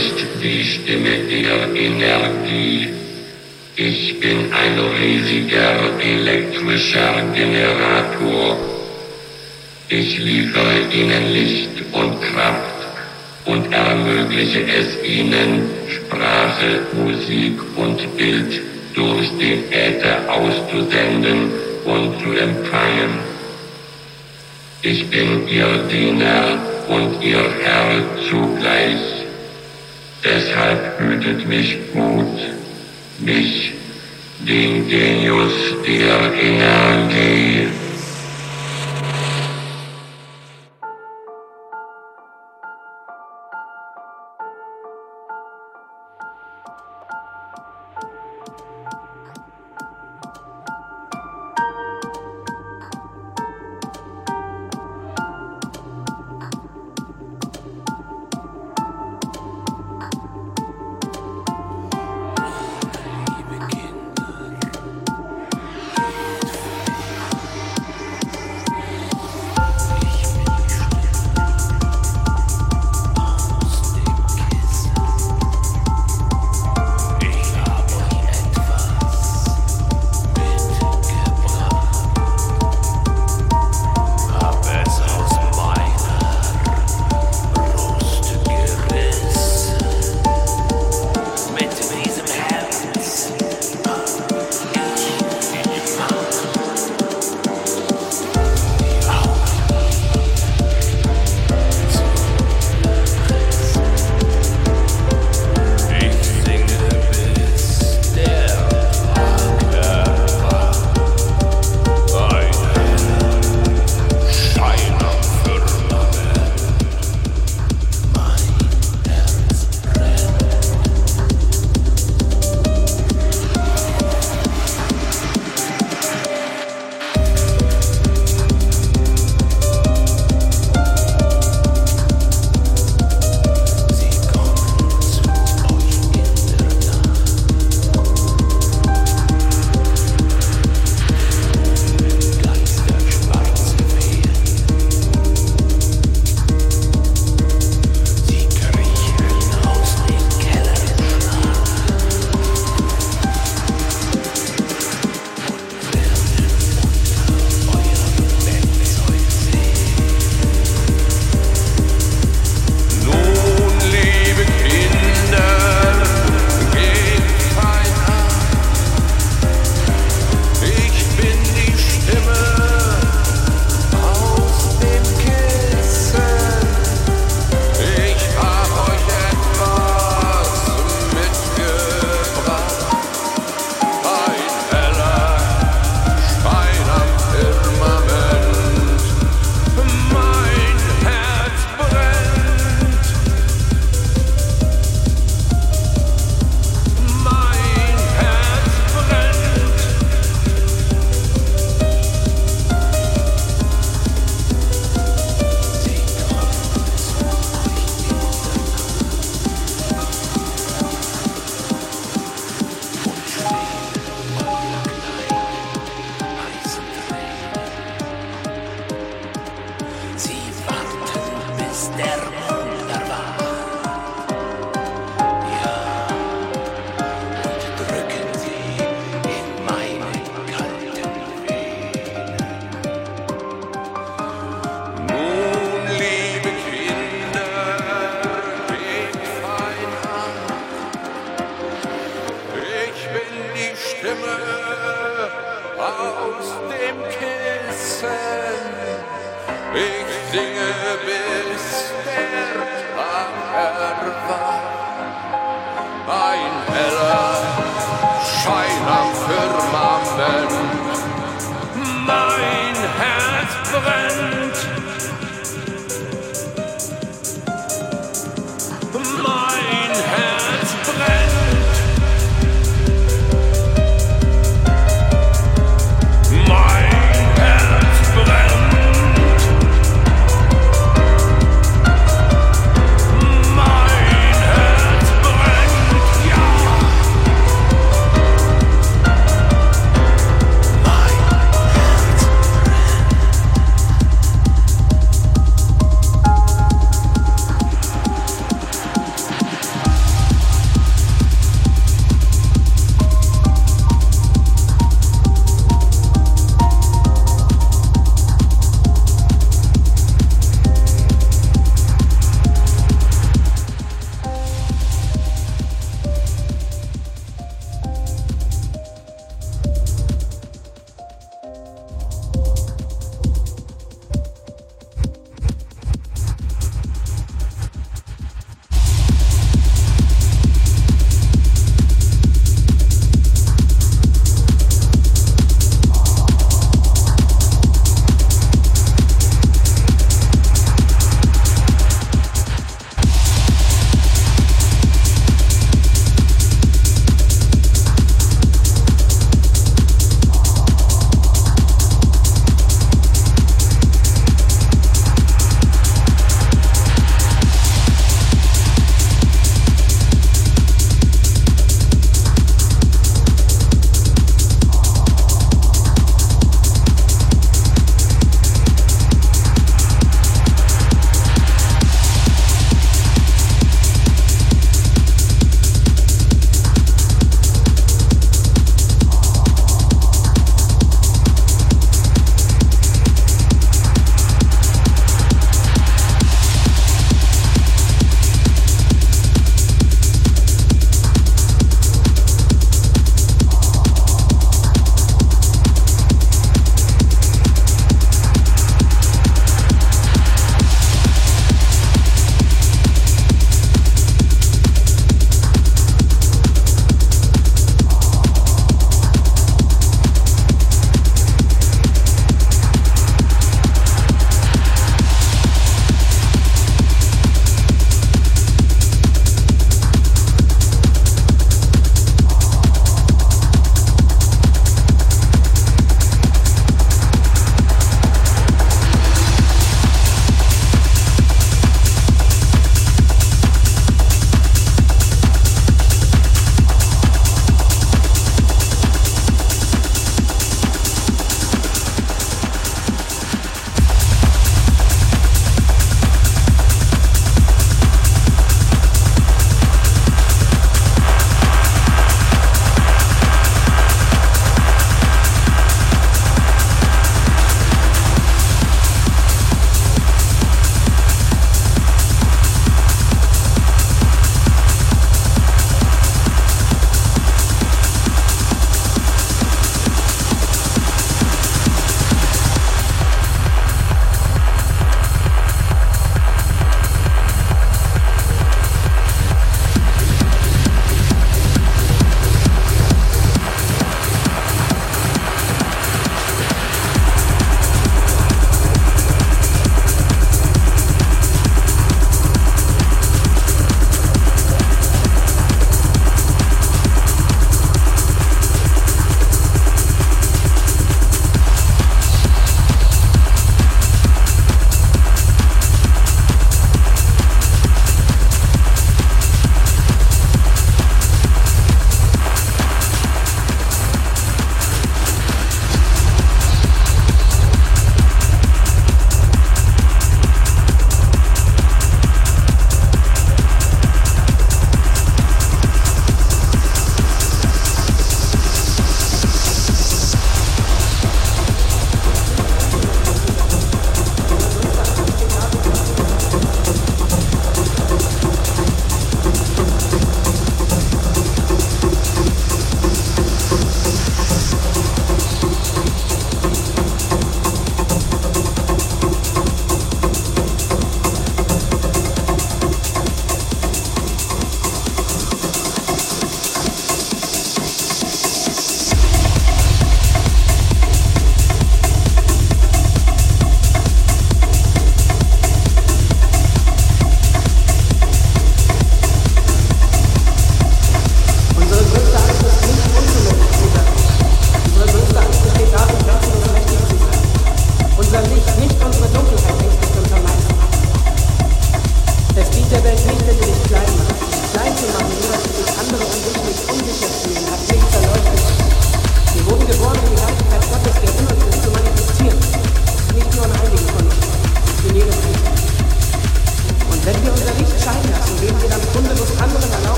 Spricht die Stimme der Energie. Ich bin ein riesiger elektrischer Generator. Ich liefere Ihnen Licht und Kraft und ermögliche es Ihnen, Sprache, Musik und Bild durch den Äther auszusenden und zu empfangen. Ich bin Ihr Diener und Ihr Herr zugleich. Deshalb hütet mich gut, mich, den Genius der Energie.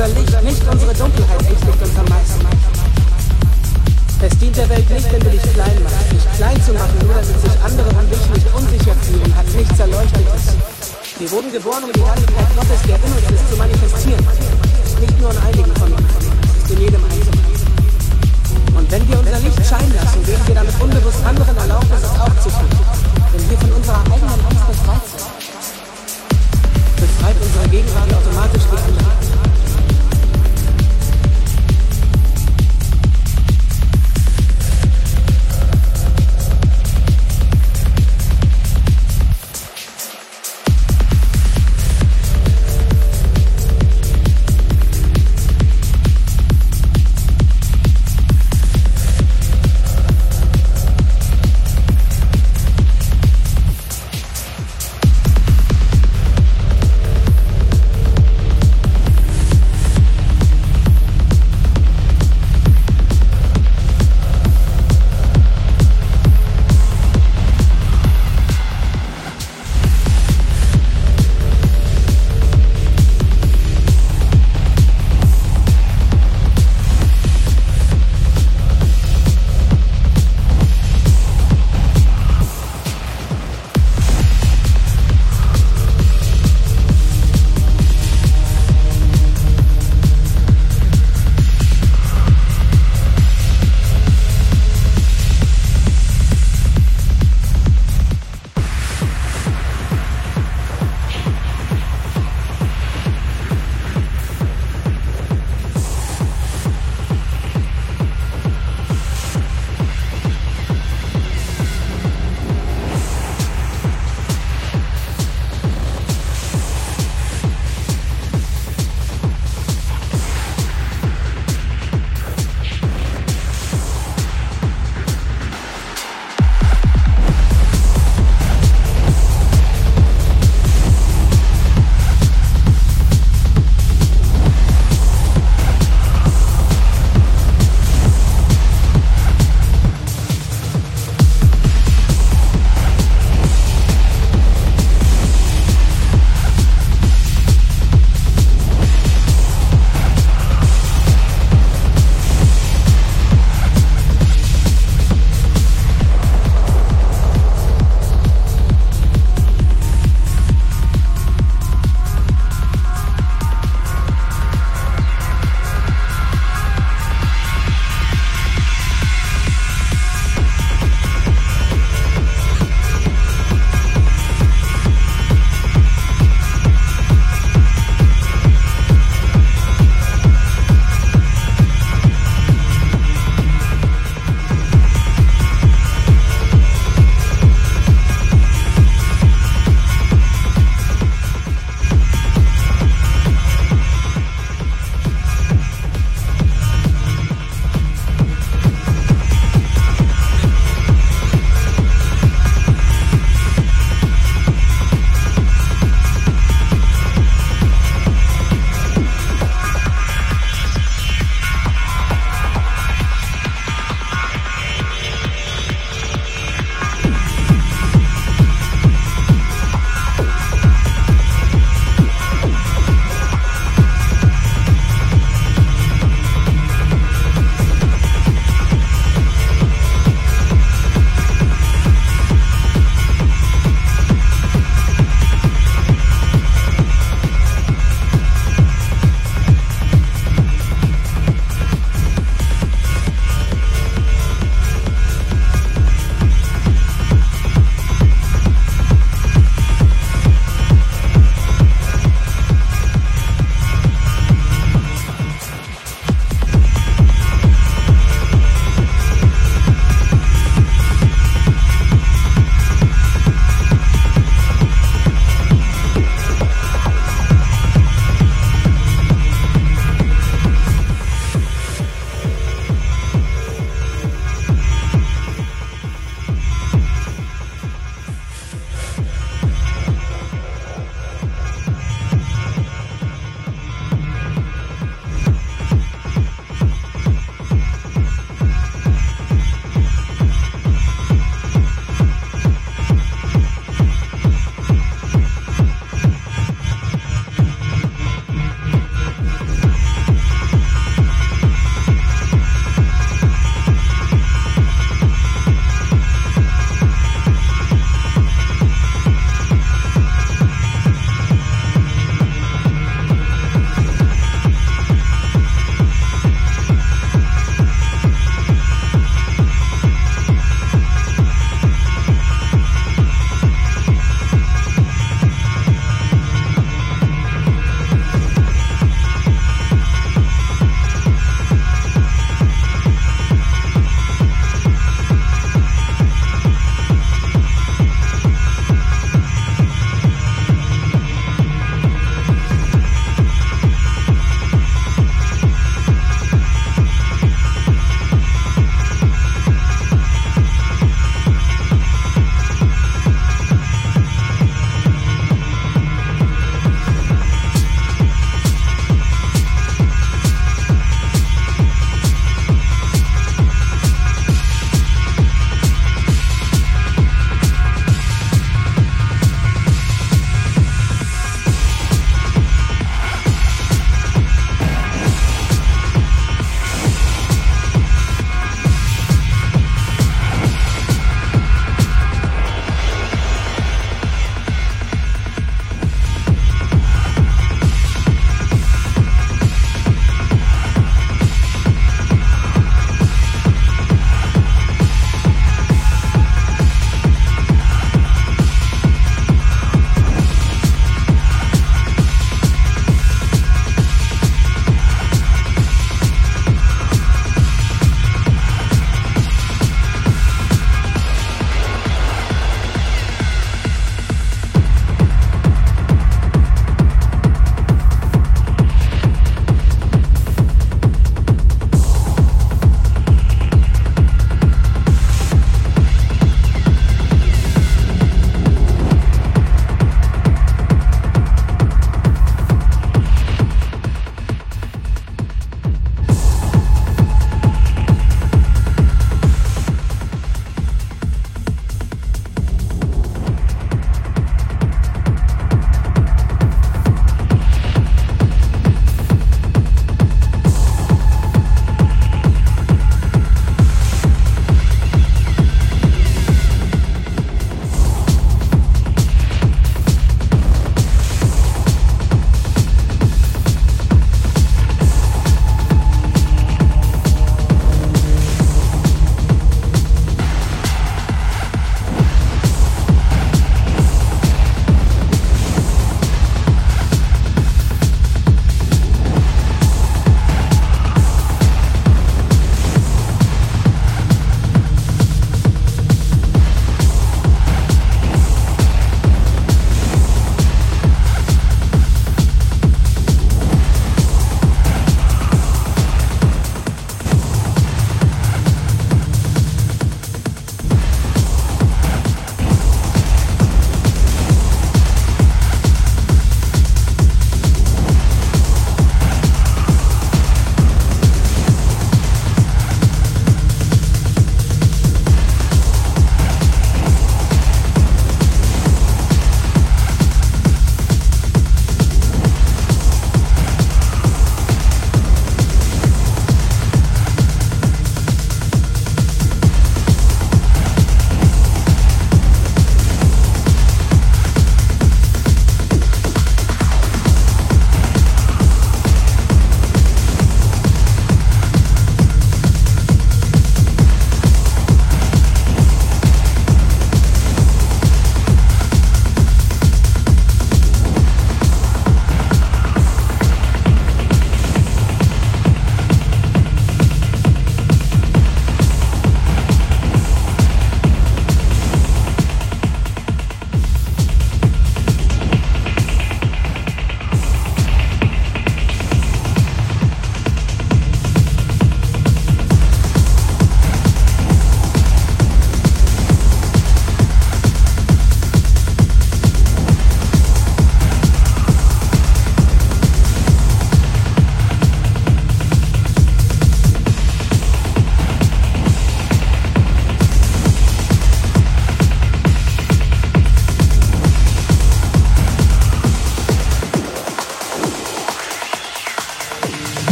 unser Licht, nicht unsere Dunkelheit entwickelt und vermeist. Es dient der Welt nicht, wenn du dich klein machst. Dich klein zu machen, nur damit sich andere an dich nicht unsicher fühlen, hat nichts Erleuchtetes. Wir wurden geboren, um die Herrlichkeit Gottes, der in uns ist, zu manifestieren. Nicht nur in einigen von uns, in jedem Einzelnen. Und wenn wir unser Licht scheinen lassen, geben wir damit unbewusst anderen Erlaubnis, es auch zu tun. Wenn wir von unserer eigenen Angst befreit sind, befreit unsere Gegenwart automatisch die andere.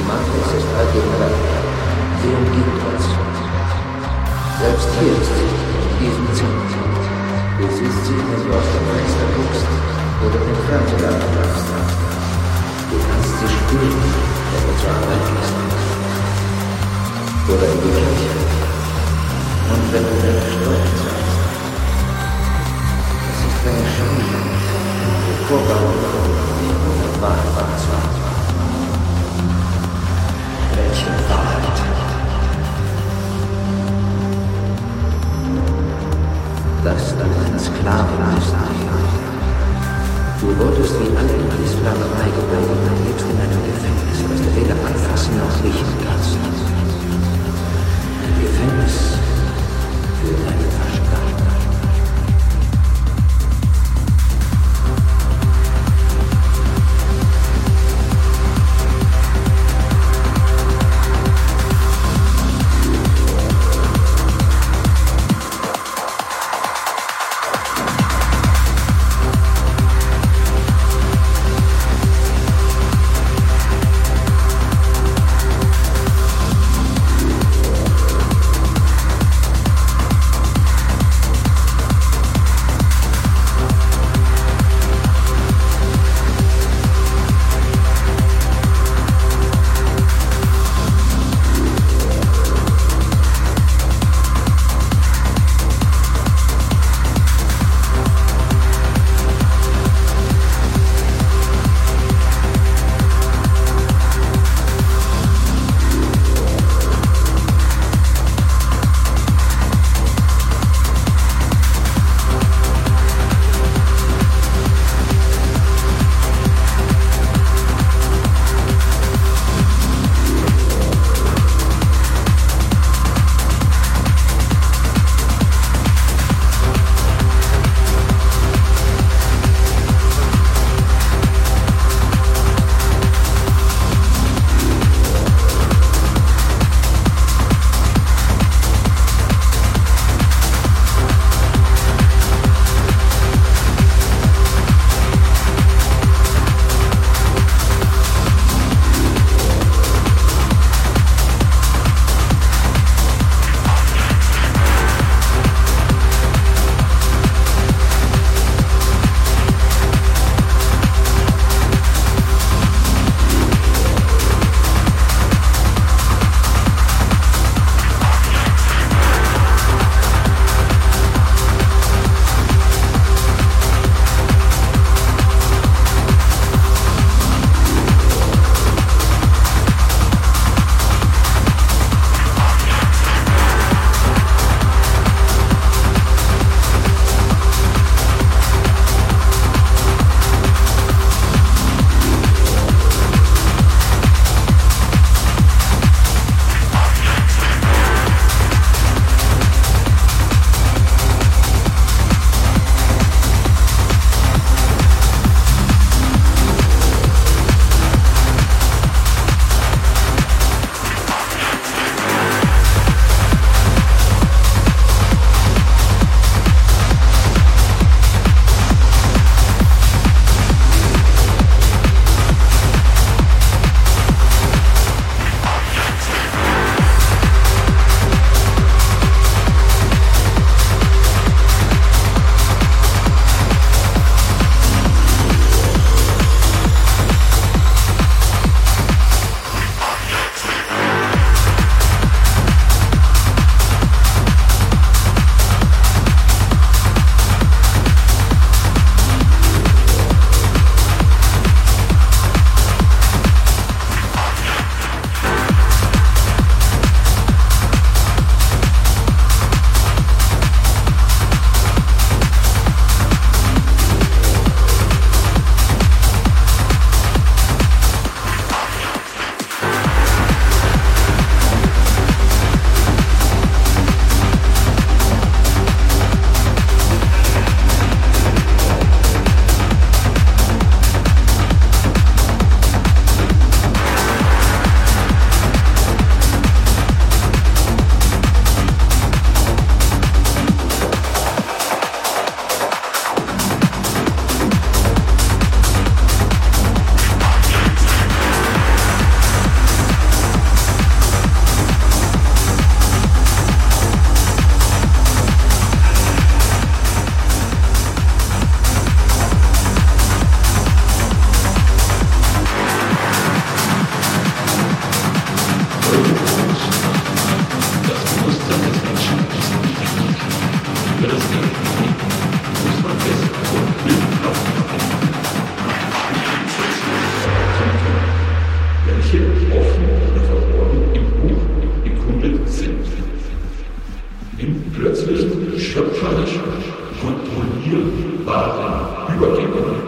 Die Matrix ist allgegenwärtig. Sie umgibt uns. Selbst hier ist sie, in diesem Zimmer. Du siehst sie, wenn du aus dem Fenster guckst oder den Fernseher anmachst. Du kannst sie spüren, wenn du zur Arbeit gehst. Oder in die Kirche. Und wenn du deine Steuern zahlst. Es ist eine Schande, die Vorbauung und. Welche Wahrheit? dass du ein Sklave bist. Du wurdest wie alle in die Sklaverei geboren und lebst in einem Gefängnis, das du weder anfassen noch riechen kannst. Ein Gefängnis You are capable.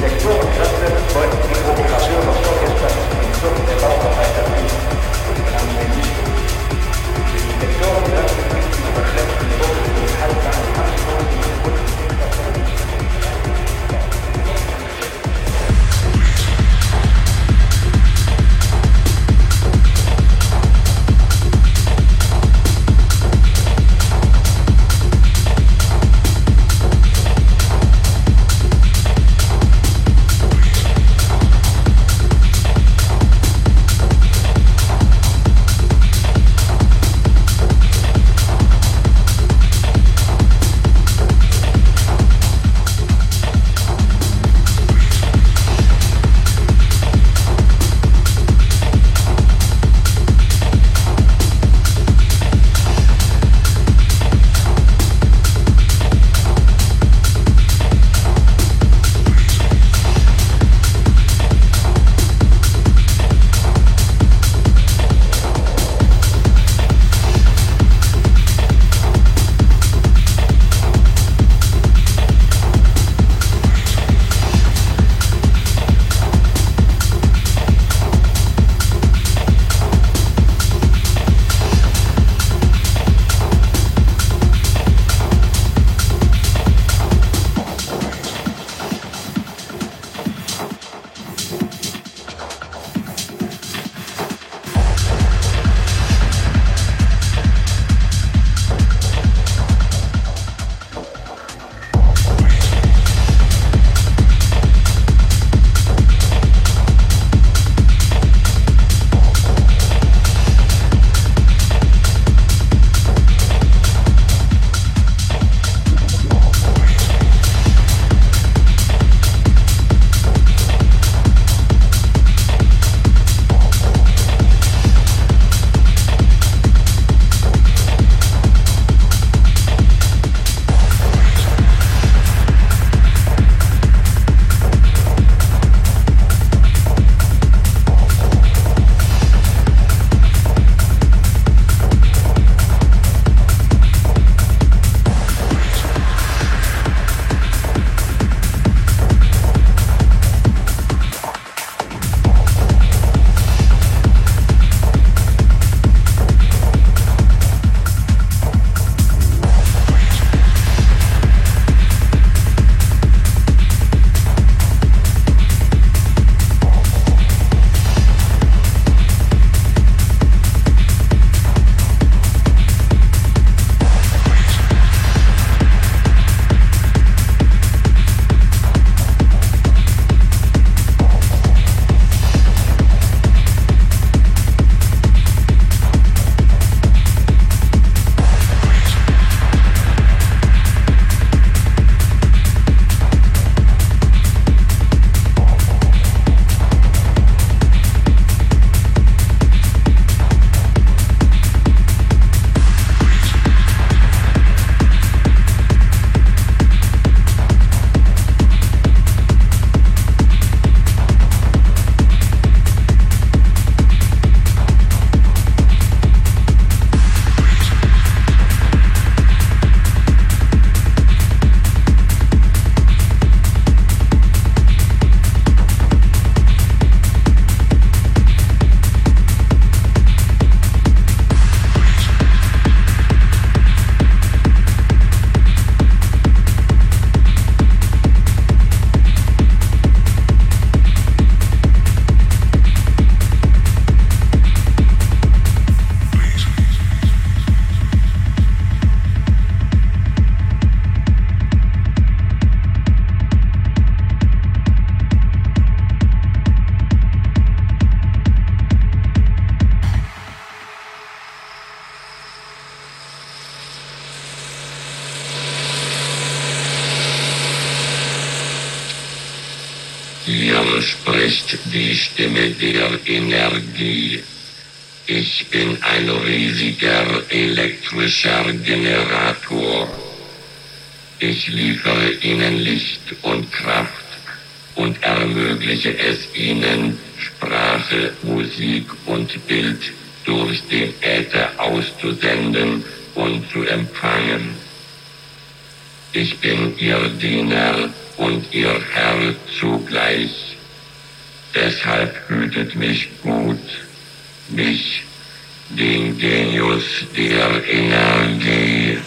Sektorenkräfte wollten die Provokation auf Sowjetstadt in Summe der Bauarbeiter Don't der Energie. Ich bin ein riesiger elektrischer Generator. Ich liefere Ihnen Licht und Kraft und ermögliche es Ihnen, Sprache, Musik und Bild durch den Äther auszusenden und zu empfangen. Ich bin Ihr Diener und Ihr Herr zugleich. Deshalb hütet mich gut, mich, den Genius der Energie.